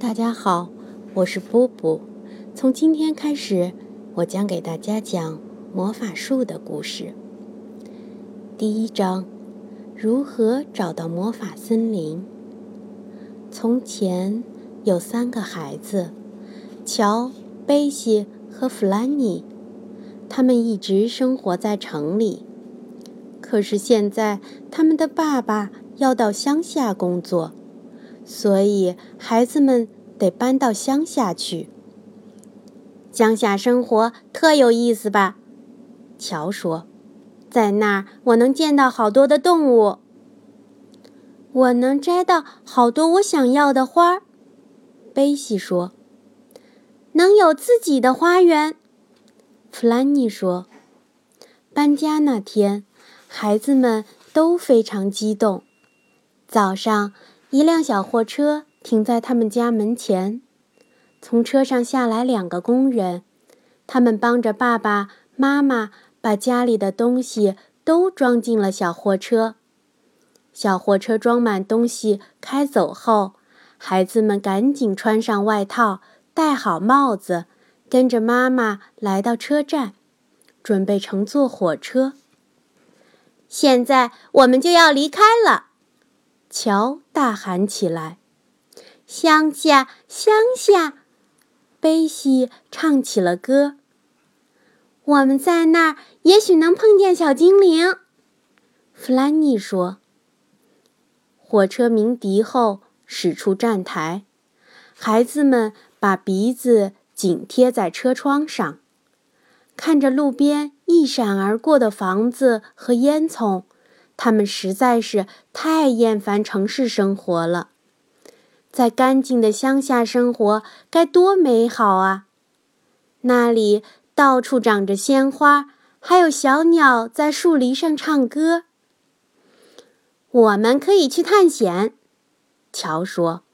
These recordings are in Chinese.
大家好，我是波波。从今天开始，我将给大家讲魔法树的故事。第一章：如何找到魔法森林。从前有三个孩子，乔、贝西和弗兰妮，他们一直生活在城里。可是现在，他们的爸爸要到乡下工作。所以，孩子们得搬到乡下去。乡下生活特有意思吧？乔说：“在那儿，我能见到好多的动物，我能摘到好多我想要的花。”贝西说：“能有自己的花园。”弗兰妮说：“搬家那天，孩子们都非常激动。早上。”一辆小货车停在他们家门前，从车上下来两个工人，他们帮着爸爸妈妈把家里的东西都装进了小货车。小货车装满东西开走后，孩子们赶紧穿上外套，戴好帽子，跟着妈妈来到车站，准备乘坐火车。现在我们就要离开了。乔大喊起来：“乡下，乡下！”贝西唱起了歌：“我们在那儿，也许能碰见小精灵。”弗兰妮说。火车鸣笛后驶出站台，孩子们把鼻子紧贴在车窗上，看着路边一闪而过的房子和烟囱。他们实在是太厌烦城市生活了，在干净的乡下生活该多美好啊！那里到处长着鲜花，还有小鸟在树篱上唱歌。我们可以去探险，乔说：“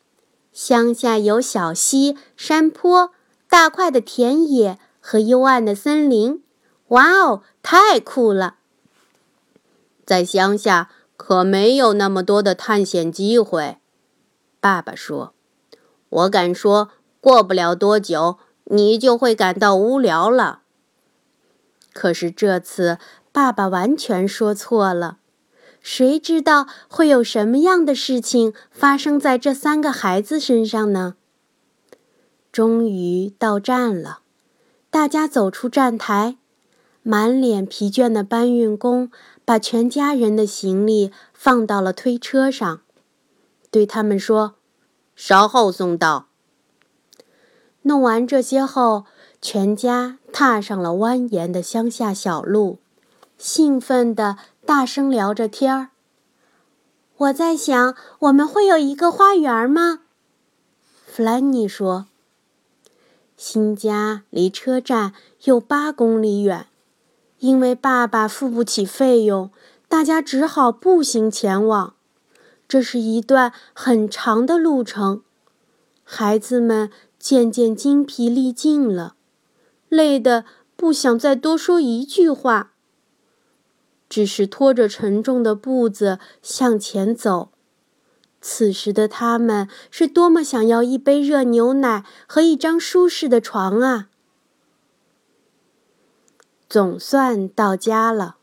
乡下有小溪、山坡、大块的田野和幽暗的森林。哇哦，太酷了！”在乡下可没有那么多的探险机会，爸爸说：“我敢说，过不了多久，你就会感到无聊了。”可是这次，爸爸完全说错了。谁知道会有什么样的事情发生在这三个孩子身上呢？终于到站了，大家走出站台。满脸疲倦的搬运工把全家人的行李放到了推车上，对他们说：“稍后送到。”弄完这些后，全家踏上了蜿蜒的乡下小路，兴奋地大声聊着天儿。我在想，我们会有一个花园吗？弗兰妮说：“新家离车站有八公里远。”因为爸爸付不起费用，大家只好步行前往。这是一段很长的路程，孩子们渐渐精疲力尽了，累得不想再多说一句话，只是拖着沉重的步子向前走。此时的他们是多么想要一杯热牛奶和一张舒适的床啊！总算到家了。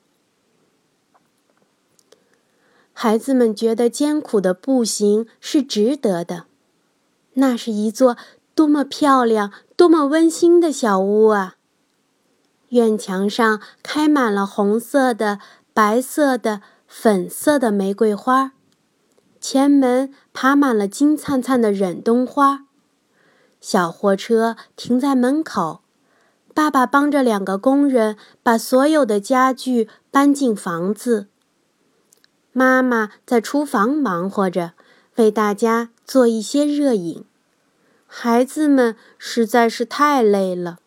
孩子们觉得艰苦的步行是值得的。那是一座多么漂亮、多么温馨的小屋啊！院墙上开满了红色的、白色的、粉色的玫瑰花，前门爬满了金灿灿的忍冬花。小货车停在门口。爸爸帮着两个工人把所有的家具搬进房子。妈妈在厨房忙活着，为大家做一些热饮。孩子们实在是太累了，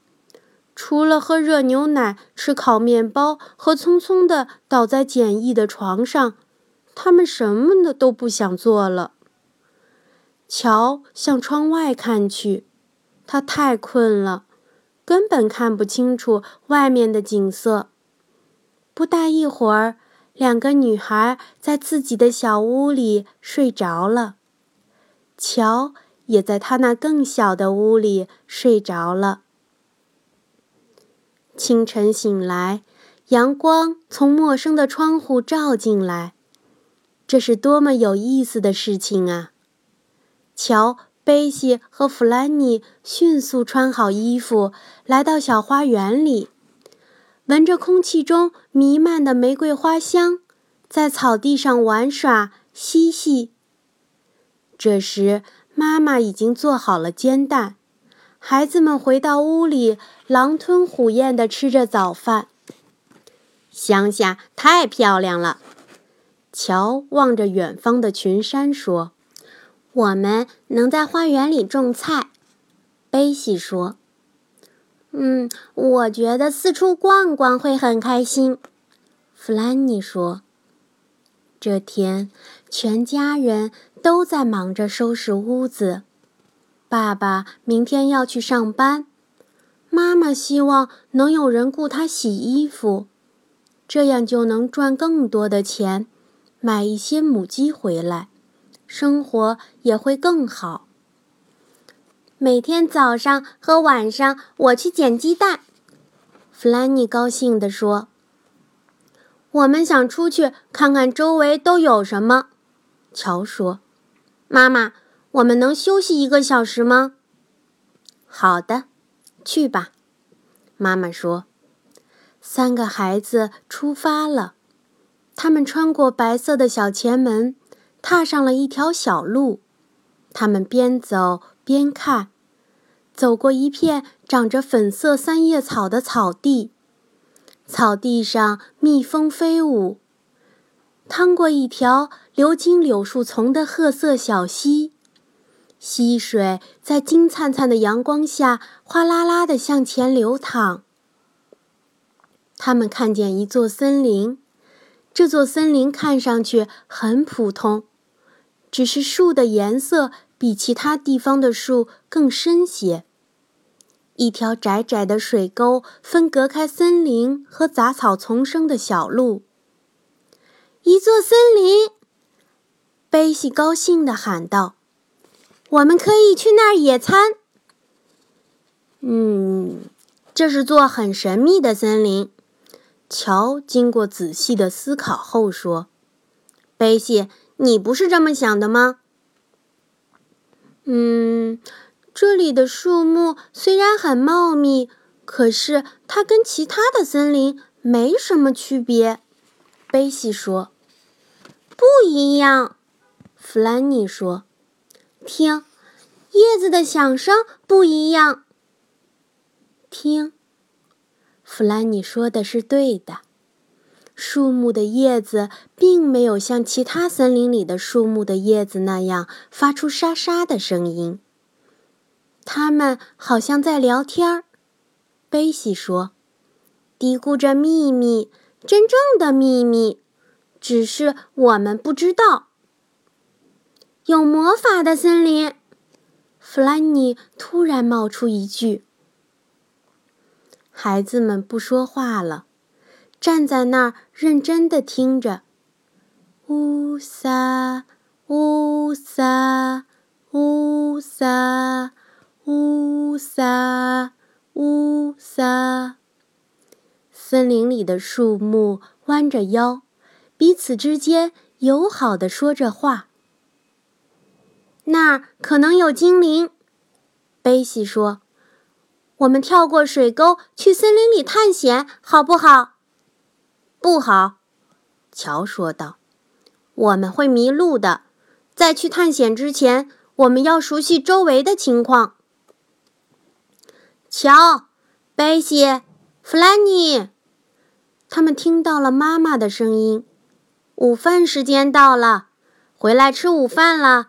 除了喝热牛奶、吃烤面包和匆匆地倒在简易的床上，他们什么的都不想做了。乔向窗外看去，他太困了。根本看不清楚外面的景色。不大一会儿，两个女孩在自己的小屋里睡着了。乔也在他那更小的屋里睡着了。清晨醒来，阳光从陌生的窗户照进来，这是多么有意思的事情啊！乔，贝西和弗兰妮迅速穿好衣服，来到小花园里，闻着空气中弥漫的玫瑰花香，在草地上玩耍嬉戏。这时，妈妈已经做好了煎蛋，孩子们回到屋里，狼吞虎咽地吃着早饭。乡下太漂亮了，乔望着远方的群山说：“我们能在花园里种菜。”贝西说：“嗯，我觉得四处逛逛会很开心。”弗兰妮说：“这天，全家人。”都在忙着收拾屋子。爸爸明天要去上班，妈妈希望能有人雇他洗衣服，这样就能赚更多的钱，买一些母鸡回来，生活也会更好。每天早上和晚上，我去捡鸡蛋。弗兰妮高兴地说：“我们想出去看看周围都有什么。”乔说。妈妈，我们能休息一个小时吗？好的，去吧。妈妈说。三个孩子出发了，他们穿过白色的小前门，踏上了一条小路。他们边走边看，走过一片长着粉色三叶草的草地，草地上蜜蜂飞舞。趟过一条流经柳树丛的褐色小溪，溪水在金灿灿的阳光下哗啦啦地向前流淌。他们看见一座森林，这座森林看上去很普通，只是树的颜色比其他地方的树更深些。一条窄窄的水沟分隔开森林和杂草丛生的小路。一座森林，贝西高兴地喊道：“我们可以去那儿野餐。”嗯，这是座很神秘的森林。乔经过仔细的思考后说：“贝西，你不是这么想的吗？”嗯，这里的树木虽然很茂密，可是它跟其他的森林没什么区别。”贝西说。不一样，弗兰妮说：“听，叶子的响声不一样。”听，弗兰妮说的是对的。树木的叶子并没有像其他森林里的树木的叶子那样发出沙沙的声音。它们好像在聊天儿。贝西说：“嘀咕着秘密，真正的秘密。”只是我们不知道。有魔法的森林，弗兰妮突然冒出一句。孩子们不说话了，站在那儿认真的听着。乌撒乌撒乌撒乌撒乌撒，森林里的树木弯着腰。彼此之间友好的说着话。那儿可能有精灵，贝西说：“我们跳过水沟去森林里探险，好不好？”“不好。”乔说道，“我们会迷路的。在去探险之前，我们要熟悉周围的情况。”乔、贝西、弗兰妮，他们听到了妈妈的声音。午饭时间到了，回来吃午饭了。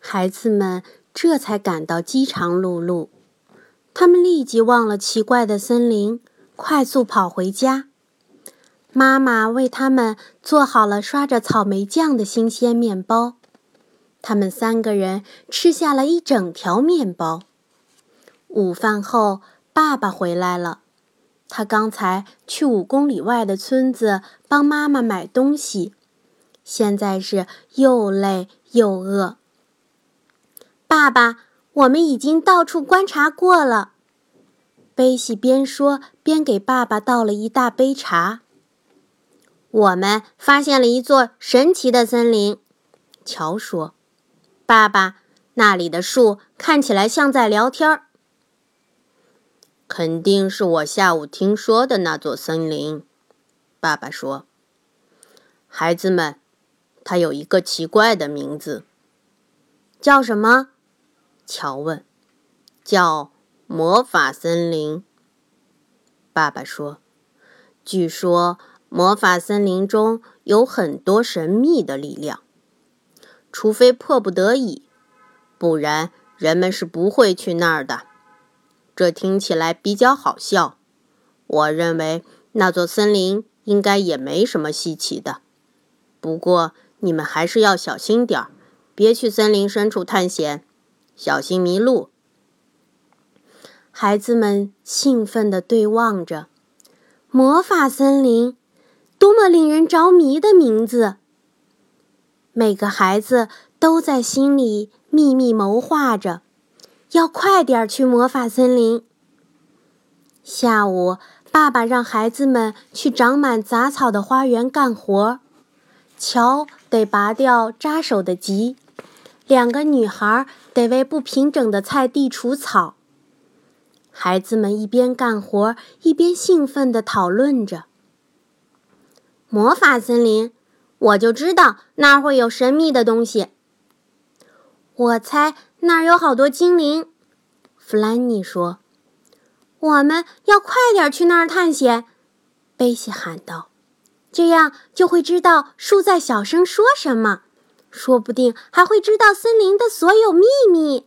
孩子们这才感到饥肠辘辘，他们立即忘了奇怪的森林，快速跑回家。妈妈为他们做好了刷着草莓酱的新鲜面包，他们三个人吃下了一整条面包。午饭后，爸爸回来了。他刚才去五公里外的村子帮妈妈买东西，现在是又累又饿。爸爸，我们已经到处观察过了。”贝西边说边给爸爸倒了一大杯茶。我们发现了一座神奇的森林，乔说：“爸爸，那里的树看起来像在聊天儿。”肯定是我下午听说的那座森林，爸爸说。孩子们，它有一个奇怪的名字，叫什么？乔问。叫魔法森林。爸爸说。据说魔法森林中有很多神秘的力量，除非迫不得已，不然人们是不会去那儿的。这听起来比较好笑。我认为那座森林应该也没什么稀奇的。不过你们还是要小心点儿，别去森林深处探险，小心迷路。孩子们兴奋地对望着。魔法森林，多么令人着迷的名字！每个孩子都在心里秘密谋划着。要快点去魔法森林。下午，爸爸让孩子们去长满杂草的花园干活。乔得拔掉扎手的棘，两个女孩得为不平整的菜地除草。孩子们一边干活，一边兴奋地讨论着。魔法森林，我就知道那儿会有神秘的东西。我猜。那儿有好多精灵，弗兰妮说：“我们要快点去那儿探险。”贝西喊道：“这样就会知道树在小声说什么，说不定还会知道森林的所有秘密。”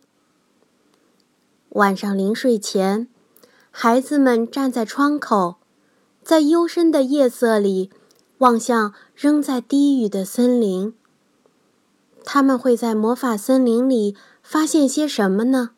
晚上临睡前，孩子们站在窗口，在幽深的夜色里望向仍在低语的森林。他们会在魔法森林里。发现些什么呢？